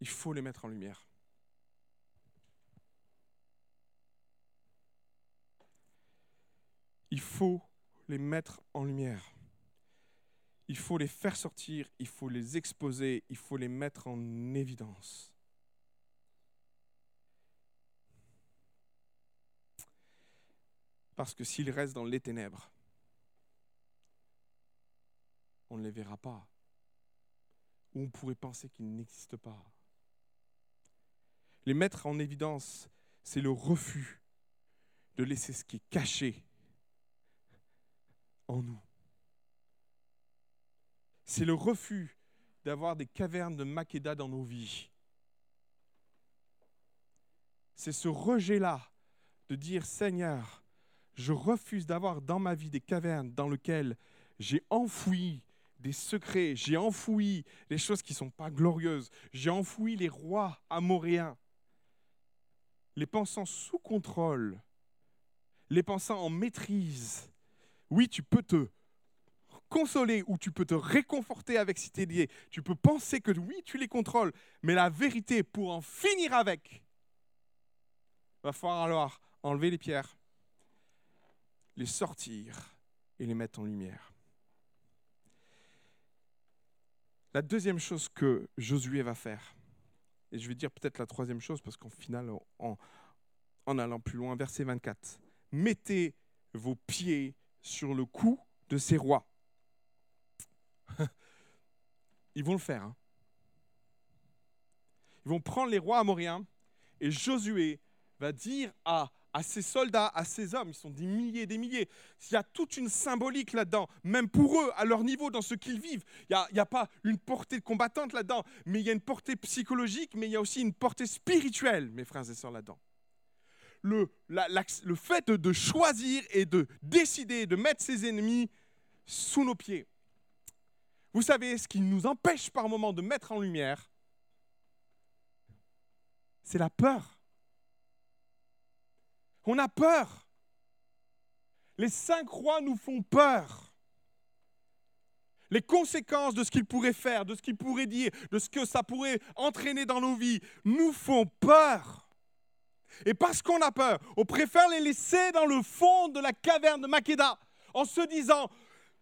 Il faut les mettre en lumière. Il faut les mettre en lumière. Il faut les faire sortir, il faut les exposer, il faut les mettre en évidence. Parce que s'ils restent dans les ténèbres, on ne les verra pas. Ou on pourrait penser qu'ils n'existent pas. Les mettre en évidence, c'est le refus de laisser ce qui est caché en nous. C'est le refus d'avoir des cavernes de Makeda dans nos vies. C'est ce rejet-là de dire Seigneur, je refuse d'avoir dans ma vie des cavernes dans lesquelles j'ai enfoui des secrets, j'ai enfoui les choses qui ne sont pas glorieuses, j'ai enfoui les rois amoréens les pensant sous contrôle, les pensant en maîtrise. Oui, tu peux te consoler ou tu peux te réconforter avec ces idées. Tu peux penser que oui, tu les contrôles, mais la vérité, pour en finir avec, va falloir alors enlever les pierres, les sortir et les mettre en lumière. La deuxième chose que Josué va faire, et je vais dire peut-être la troisième chose parce qu'en final, en, allant plus loin, verset 24, mettez vos pieds sur le cou de ces rois. *laughs* Ils vont le faire. Hein. Ils vont prendre les rois amoréens et Josué va dire à, à ses soldats, à ses hommes, ils sont des milliers et des milliers, il y a toute une symbolique là-dedans, même pour eux, à leur niveau, dans ce qu'ils vivent. Il n'y a, pas une portée combattante là-dedans, mais il y a une portée psychologique, mais il y a aussi une portée spirituelle, mes frères et sœurs, là-dedans. Le, fait de, de choisir et de décider de mettre ses ennemis sous nos pieds. Vous savez, ce qui nous empêche par moment de mettre en lumière, c'est la peur. On a peur. Les cinq rois nous font peur. Les conséquences de ce qu'ils pourraient faire, de ce qu'ils pourraient dire, de ce que ça pourrait entraîner dans nos vies, nous font peur. Et parce qu'on a peur, on préfère les laisser dans le fond de la caverne de Makeda en se disant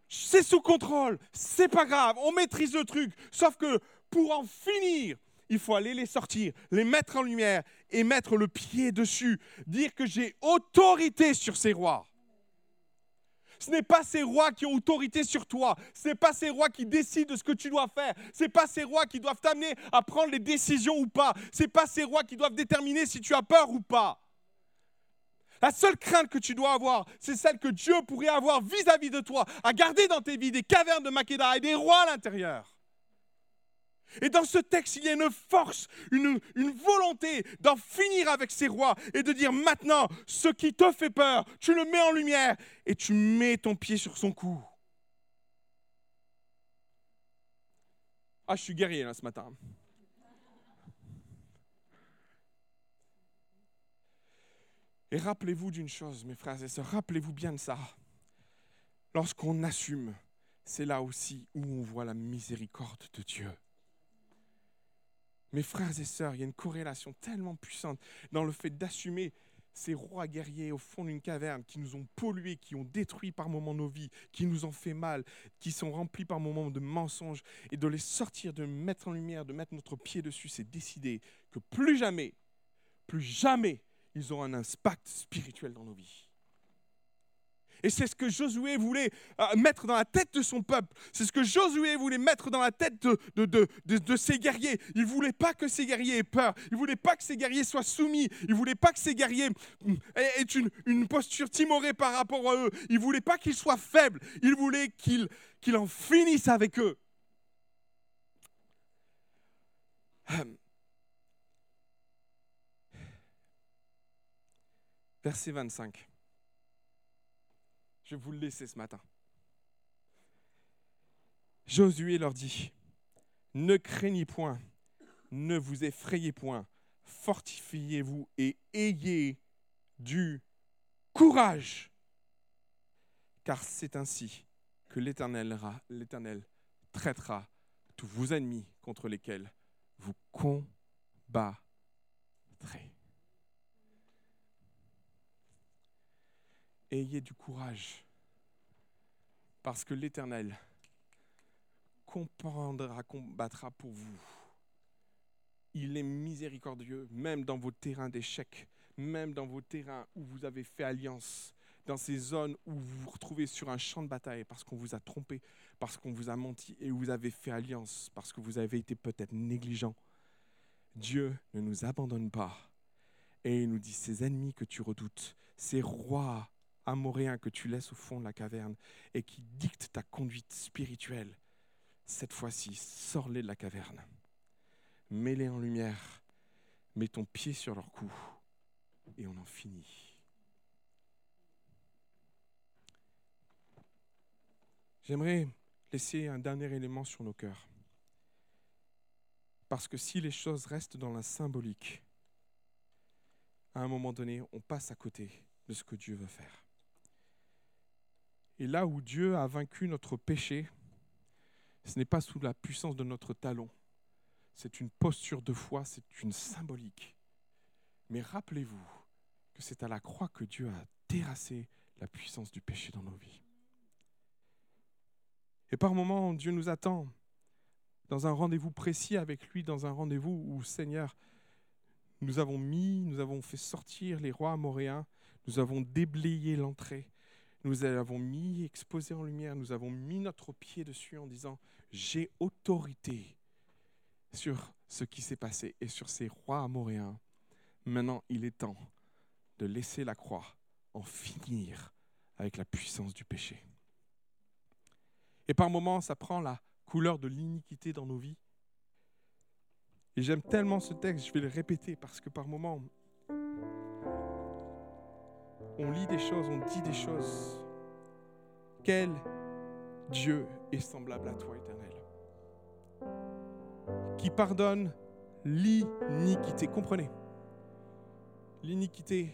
c'est sous contrôle, c'est pas grave, on maîtrise le truc. Sauf que pour en finir, il faut aller les sortir, les mettre en lumière et mettre le pied dessus, dire que j'ai autorité sur ces rois. Ce n'est pas ces rois qui ont autorité sur toi. Ce n'est pas ces rois qui décident de ce que tu dois faire. Ce n'est pas ces rois qui doivent t'amener à prendre les décisions ou pas. Ce n'est pas ces rois qui doivent déterminer si tu as peur ou pas. La seule crainte que tu dois avoir, c'est celle que Dieu pourrait avoir vis-à-vis de toi, à garder dans tes vies des cavernes de Makeda et des rois à l'intérieur. Et dans ce texte, il y a une force, une, volonté d'en finir avec ces rois et de dire maintenant, ce qui te fait peur, tu le mets en lumière et tu mets ton pied sur son cou. Ah, je suis guerrier là ce matin. Et rappelez-vous d'une chose, mes frères et sœurs, rappelez-vous bien de ça. Lorsqu'on assume, c'est là aussi où on voit la miséricorde de Dieu. Mes frères et sœurs, il y a une corrélation tellement puissante dans le fait d'assumer ces rois guerriers au fond d'une caverne qui nous ont pollués, qui ont détruit par moments nos vies, qui nous ont fait mal, qui sont remplis par moments de mensonges, et de les sortir, de mettre en lumière, de mettre notre pied dessus, c'est décider que plus jamais, plus jamais, ils auront un impact spirituel dans nos vies. Et c'est ce que Josué voulait euh, mettre dans la tête de son peuple. C'est ce que Josué voulait mettre dans la tête de, de, de, ses guerriers. Il ne voulait pas que ses guerriers aient peur. Il ne voulait pas que ses guerriers soient soumis. Il ne voulait pas que ses guerriers mm, aient une, une posture timorée par rapport à eux. Il ne voulait pas qu'ils soient faibles. Il voulait qu'il en finisse avec eux. Verset 25. Je vous le laisser ce matin. Josué leur dit, ne craignez point, ne vous effrayez point, fortifiez-vous et ayez du courage, car c'est ainsi que l'Éternel, l'Éternel traitera tous vos ennemis contre lesquels vous combattrez. Ayez du courage, parce que l'Éternel comprendra, combattra pour vous. Il est miséricordieux, même dans vos terrains d'échec, même dans vos terrains où vous avez fait alliance, dans ces zones où vous vous retrouvez sur un champ de bataille parce qu'on vous a trompé, parce qu'on vous a menti et où vous avez fait alliance, parce que vous avez été peut-être négligent. Dieu ne nous abandonne pas. Et il nous dit, ces ennemis que tu redoutes, ces rois amoréen que tu laisses au fond de la caverne et qui dicte ta conduite spirituelle, cette fois-ci, sors-les de la caverne. Mets-les en lumière, mets ton pied sur leur cou et on en finit. J'aimerais laisser un dernier élément sur nos cœurs. Parce que si les choses restent dans la symbolique, à un moment donné, on passe à côté de ce que Dieu veut faire. Et là où Dieu a vaincu notre péché, ce n'est pas sous la puissance de notre talon. C'est une posture de foi, c'est une symbolique. Mais rappelez-vous que c'est à la croix que Dieu a terrassé la puissance du péché dans nos vies. Et par moments, Dieu nous attend dans un rendez-vous précis avec lui, dans un rendez-vous où, Seigneur, nous avons mis, nous avons fait sortir les rois amoréens, nous avons déblayé l'entrée, nous avons mis, exposé en lumière, nous avons mis notre pied dessus en disant, j'ai autorité sur ce qui s'est passé et sur ces rois amoréens. Maintenant, il est temps de laisser la croix en finir avec la puissance du péché. Et par moments, ça prend la couleur de l'iniquité dans nos vies. Et j'aime tellement ce texte, je vais le répéter parce que par moments, on lit des choses, on dit des choses. Quel Dieu est semblable à toi, éternel? Qui pardonne l'iniquité. Comprenez? L'iniquité,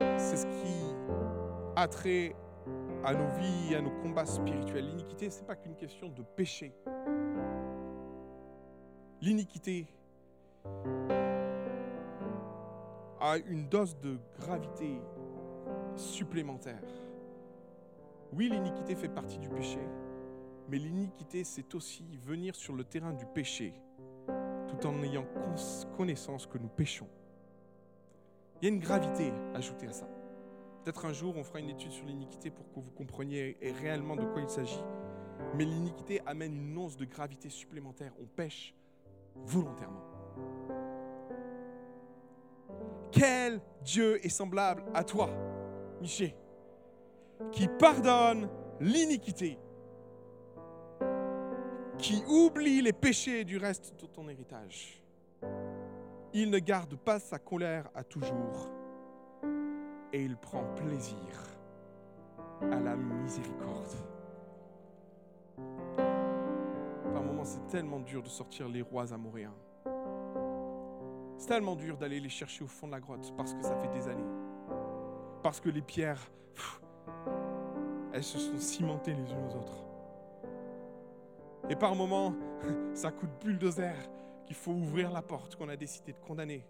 c'est ce qui a trait à nos vies, à nos combats spirituels. L'iniquité, ce n'est pas qu'une question de péché. L'iniquité a une dose de gravité supplémentaire. Oui, l'iniquité fait partie du péché, mais l'iniquité, c'est aussi venir sur le terrain du péché, tout en ayant connaissance que nous péchons. Il y a une gravité ajoutée à ça. Peut-être un jour, on fera une étude sur l'iniquité pour que vous compreniez réellement de quoi il s'agit. Mais l'iniquité amène une once de gravité supplémentaire. On pêche volontairement. Quel Dieu est semblable à toi, Qui pardonne l'iniquité, qui oublie les péchés du reste de ton héritage. Il ne garde pas sa colère à toujours et il prend plaisir à la miséricorde. Par moments, c'est tellement dur de sortir les rois amoréens. C'est tellement dur d'aller les chercher au fond de la grotte parce que ça fait des années. Parce que les pierres, elles se sont cimentées les unes aux autres. Et par moments, *laughs* ça coûte bulldozer qu'il faut ouvrir la porte qu'on a décidé de condamner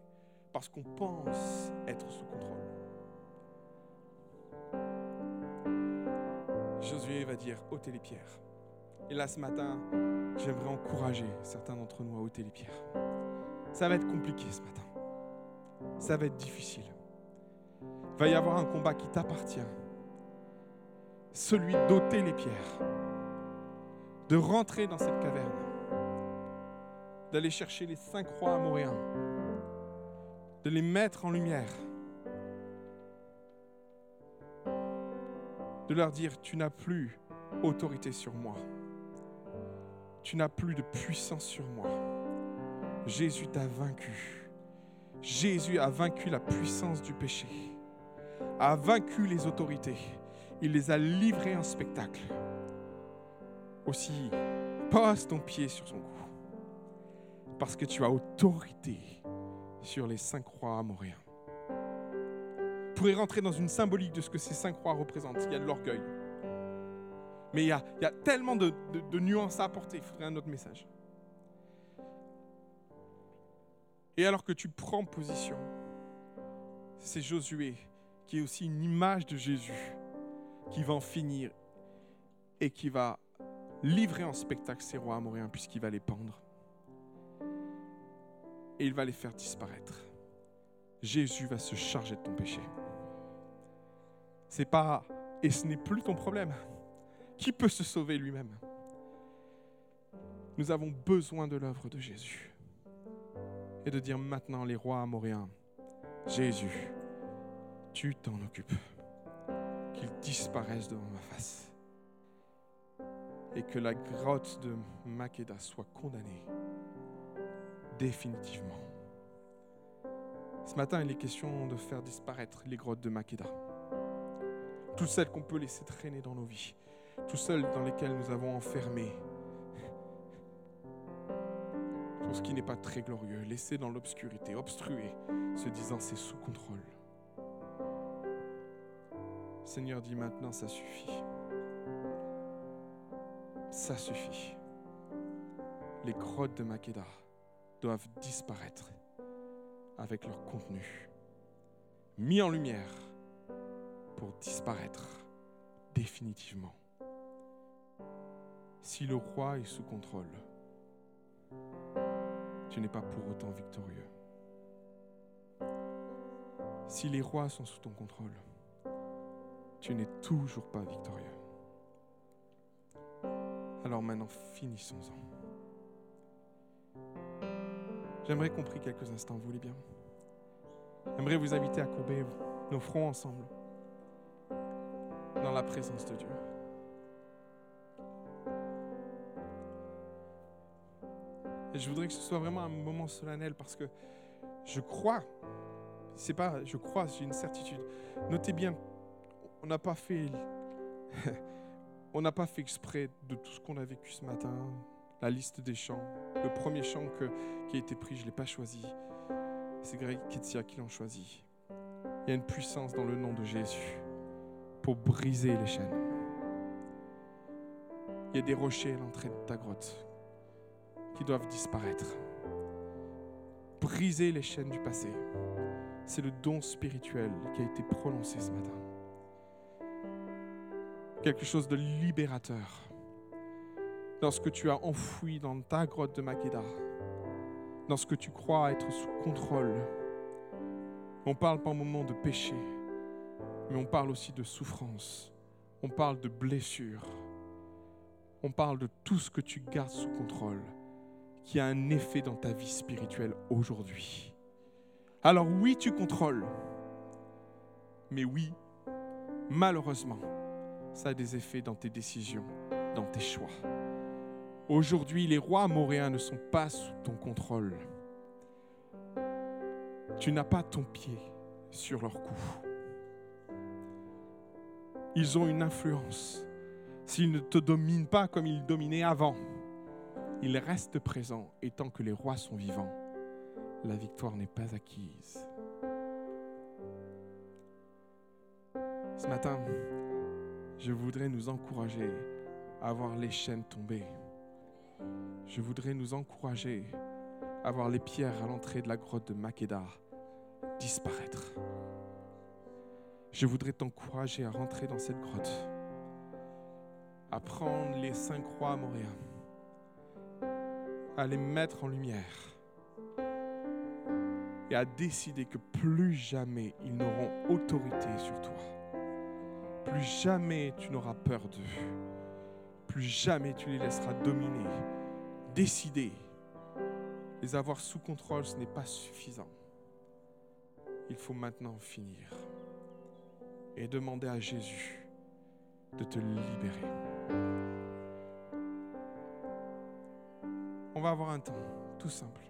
parce qu'on pense être sous contrôle. Josué va dire ôtez les pierres. Et là, ce matin, j'aimerais encourager certains d'entre nous à ôter les pierres. Ça va être compliqué ce matin. Ça va être difficile. Il va y avoir un combat qui t'appartient. Celui d'ôter les pierres. De rentrer dans cette caverne. D'aller chercher les cinq rois amoréens. De les mettre en lumière de leur dire, tu n'as plus autorité sur moi. Tu n'as plus de puissance sur moi. Jésus t'a vaincu. Jésus a vaincu la puissance du péché, a vaincu les autorités. Il les a livrés en spectacle. Aussi, pose ton pied sur son cou, parce que tu as autorité sur les cinq rois amoréens pourrait rentrer dans une symbolique de ce que ces cinq rois représentent. Il y a de l'orgueil. Mais il y, a, tellement de, nuances à apporter. Il faudrait un autre message. Et alors que tu prends position, c'est Josué qui est aussi une image de Jésus qui va en finir et qui va livrer en spectacle ces rois amoréens puisqu'il va les pendre. Et il va les faire disparaître. Jésus va se charger de ton péché. C'est pas et ce n'est plus ton problème. Qui peut se sauver lui-même Nous avons besoin de l'œuvre de Jésus. Et de dire maintenant les rois amoréens, Jésus, tu t'en occupes. Qu'ils disparaissent devant ma face. Et que la grotte de Makeda soit condamnée définitivement. Ce matin, il est question de faire disparaître les grottes de Makeda toutes celles qu'on peut laisser traîner dans nos vies, toutes celles dans lesquelles nous avons enfermé tout ce qui n'est pas très glorieux, laissé dans l'obscurité, obstrué, se disant c'est sous contrôle. Seigneur dit maintenant, ça suffit. Ça suffit. Les grottes de Makeda doivent disparaître avec leur contenu, mis en lumière pour disparaître définitivement. Si le roi est sous contrôle, tu n'es pas pour autant victorieux. Si les rois sont sous ton contrôle, tu n'es toujours pas victorieux. Alors maintenant, finissons-en. J'aimerais qu'on prie quelques instants, vous voulez bien? J'aimerais vous inviter à courber nos fronts ensemble dans la présence de Dieu. Et je voudrais que ce soit vraiment un moment solennel parce que je crois, c'est pas je crois, j'ai une certitude. Notez bien, on n'a pas fait *laughs* on n'a pas fait exprès de tout ce qu'on a vécu ce matin, la liste des chants. Le premier chant qui a été pris, je l'ai pas choisi. C'est Greg Ketsia qui l'a choisi. Il y a une puissance dans le nom de Jésus pour briser les chaînes. Il y a des rochers à l'entrée de ta grotte qui doivent disparaître. Briser les chaînes du passé, c'est le don spirituel qui a été prononcé ce matin. Quelque chose de libérateur dans ce que tu as enfoui dans ta grotte de Makeda, dans ce que tu crois être sous contrôle. On parle pas un moment de péché, mais on parle aussi de souffrance. On parle de blessure. On parle de tout ce que tu gardes sous contrôle qui a un effet dans ta vie spirituelle aujourd'hui. Alors oui, tu contrôles. Mais oui, malheureusement, ça a des effets dans tes décisions, dans tes choix. Aujourd'hui, les rois moréens ne sont pas sous ton contrôle. Tu n'as pas ton pied sur leur cou. Ils ont une influence. S'ils ne te dominent pas comme ils dominaient avant, il reste présent et tant que les rois sont vivants, la victoire n'est pas acquise. Ce matin, je voudrais nous encourager à voir les chaînes tomber. Je voudrais nous encourager à voir les pierres à l'entrée de la grotte de Makeda disparaître. Je voudrais t'encourager à rentrer dans cette grotte, à prendre les cinq rois moréens à les mettre en lumière et à décider que plus jamais ils n'auront autorité sur toi. Plus jamais tu n'auras peur d'eux. Plus jamais tu les laisseras dominer. Décider. Les avoir sous contrôle, ce n'est pas suffisant. Il faut maintenant finir et demander à Jésus de te libérer. va avoir un temps tout simple.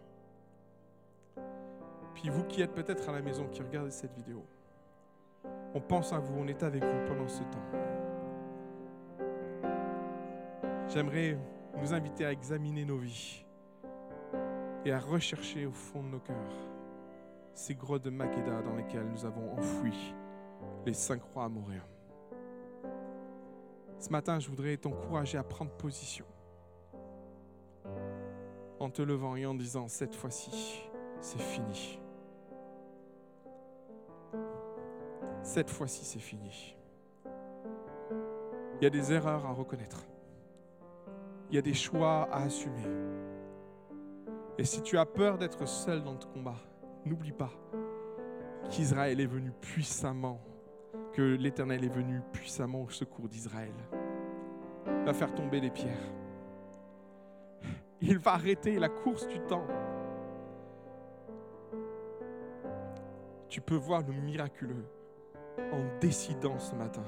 Puis vous qui êtes peut-être à la maison, qui regardez cette vidéo, on pense à vous, on est avec vous pendant ce temps. J'aimerais vous inviter à examiner nos vies et à rechercher au fond de nos cœurs ces grottes de Makeda dans lesquelles nous avons enfoui les cinq rois amoréens. Ce matin, je voudrais t'encourager à prendre position en te levant et en disant, cette fois-ci, c'est fini. Cette fois-ci, c'est fini. Il y a des erreurs à reconnaître. Il y a des choix à assumer. Et si tu as peur d'être seul dans ton combat, n'oublie pas qu'Israël est venu puissamment, que l'Éternel est venu puissamment au secours d'Israël. Va faire tomber les pierres il va arrêter la course du temps. Tu peux voir le miraculeux en décidant ce matin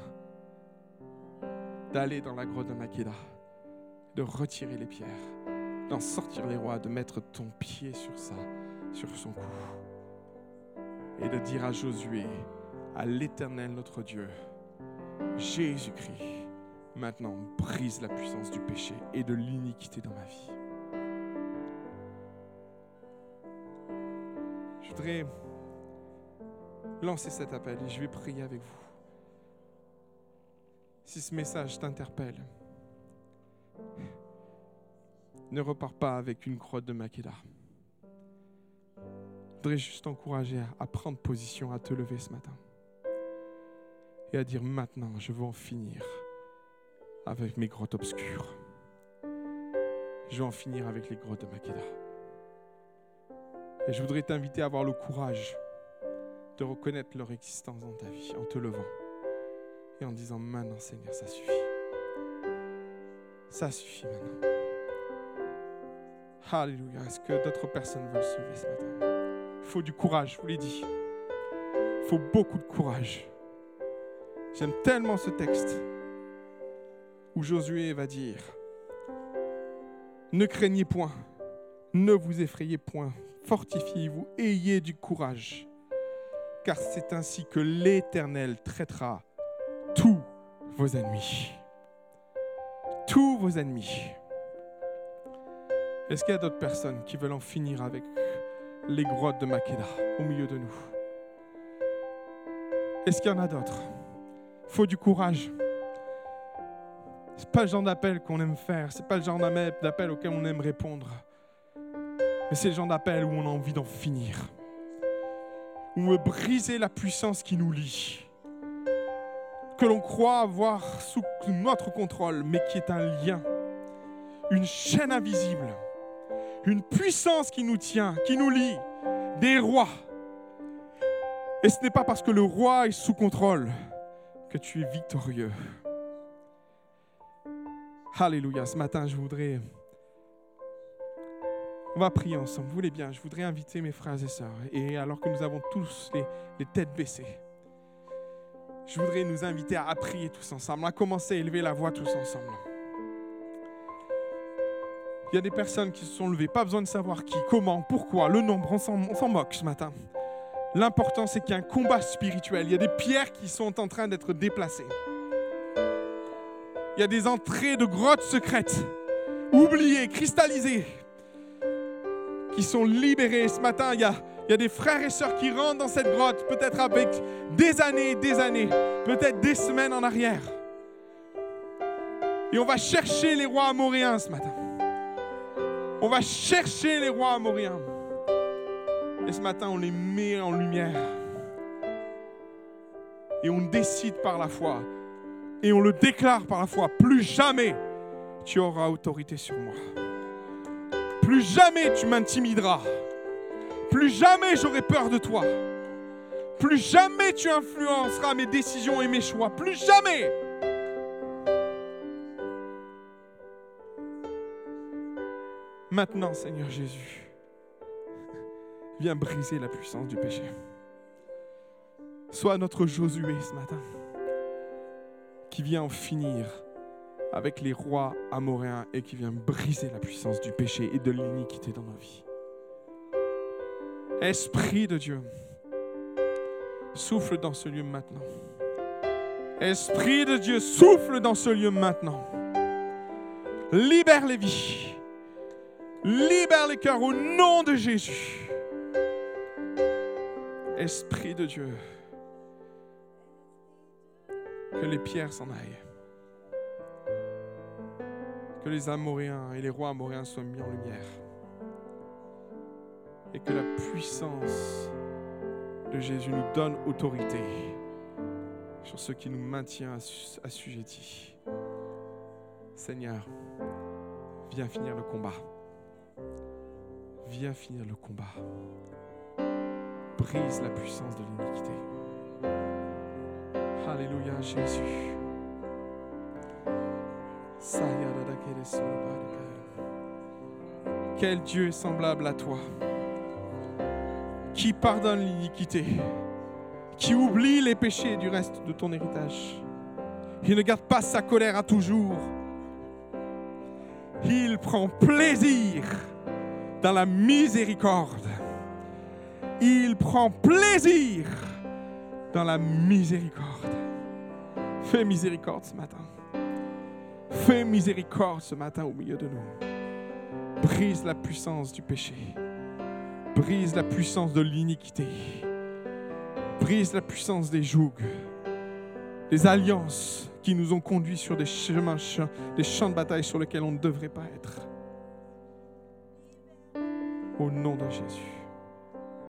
d'aller dans la grotte de Makeda, de retirer les pierres, d'en sortir les rois, de mettre ton pied sur ça, sur son cou, et de dire à Josué, à l'Éternel notre Dieu, Jésus-Christ, maintenant brise la puissance du péché et de l'iniquité dans ma vie. voudrais lancer cet appel et je vais prier avec vous. si ce message t'interpelle, ne repars pas avec une grotte de Makeda. Je voudrais juste t'encourager à prendre position, à te lever ce matin. Et à dire maintenant, je veux en finir avec mes grottes obscures. Je vais en finir avec les grottes de Makeda. Et je voudrais t'inviter à avoir le courage de reconnaître leur existence dans ta vie en te levant et en disant maintenant Seigneur, ça suffit. Ça suffit maintenant. Alléluia. Est-ce que d'autres personnes veulent se lever ce matin? Il faut du courage, je vous l'ai dit. Il faut beaucoup de courage. J'aime tellement ce texte où Josué va dire, ne craignez point, ne vous effrayez point, fortifiez-vous, ayez du courage, car c'est ainsi que l'Éternel traitera tous vos ennemis. Tous vos ennemis. Est-ce qu'il y a d'autres personnes qui veulent en finir avec les grottes de Makeda au milieu de nous? Est-ce qu'il y en a d'autres? Faut du courage. C'est pas le genre d'appel qu'on aime faire, c'est pas le genre d'appel auquel on aime répondre. Mais c'est le genre d'appel où on a envie d'en finir. Veut briser la puissance qui nous lie. Que l'on croit avoir sous notre contrôle, mais qui est un lien. Une chaîne invisible. Une puissance qui nous tient, qui nous lie. Des rois. Et ce n'est pas parce que le roi est sous contrôle que tu es victorieux. Alléluia. Ce matin, je voudrais... On va prier ensemble. Vous voulez bien, je voudrais inviter mes frères et sœurs. Et alors que nous avons tous les, têtes baissées, je voudrais nous inviter à prier tous ensemble, à commencer à élever la voix tous ensemble. Il y a des personnes qui se sont levées, pas besoin de savoir qui, comment, pourquoi, le nombre, on s'en moque ce matin. L'important, c'est qu'il y a un combat spirituel. Il y a des pierres qui sont en train d'être déplacées. Il y a des entrées de grottes secrètes, oubliées, cristallisées, qui sont libérées. Ce matin, il y a, il y a des frères et sœurs qui rentrent dans cette grotte, peut-être avec des années et des années, peut-être des semaines en arrière. Et on va chercher les rois amoréens ce matin. On va chercher les rois amoréens. Et ce matin, on les met en lumière. Et on décide par la foi et on le déclare par la foi, plus jamais tu auras autorité sur moi. Plus jamais tu m'intimideras. Plus jamais j'aurai peur de toi. Plus jamais tu influenceras mes décisions et mes choix. Plus jamais. Maintenant, Seigneur Jésus, viens briser la puissance du péché. Sois notre Josué ce matin qui vient en finir avec les rois amoréens et qui vient briser la puissance du péché et de l'iniquité dans nos vies. Esprit de Dieu, souffle dans ce lieu maintenant. Esprit de Dieu, souffle dans ce lieu maintenant. Libère les vies. Libère les cœurs au nom de Jésus. Esprit de Dieu que les pierres s'en aillent. Que les Amoréens et les rois Amoréens soient mis en lumière. Et que la puissance de Jésus nous donne autorité sur ce qui nous maintient assujettis. Seigneur, viens finir le combat. Viens finir le combat. Brise la puissance de l'iniquité. Alléluia, Jésus. Quel Dieu est semblable à toi, qui pardonne l'iniquité, qui oublie les péchés du reste de ton héritage? Il ne garde pas sa colère à toujours. Il prend plaisir dans la miséricorde. Il prend plaisir dans la miséricorde. Fais miséricorde ce matin. Fais miséricorde ce matin au milieu de nous. Brise la puissance du péché. Brise la puissance de l'iniquité. Brise la puissance des jougs, des alliances qui nous ont conduits sur des chemins, des champs de bataille sur lesquels on ne devrait pas être. Au nom de Jésus.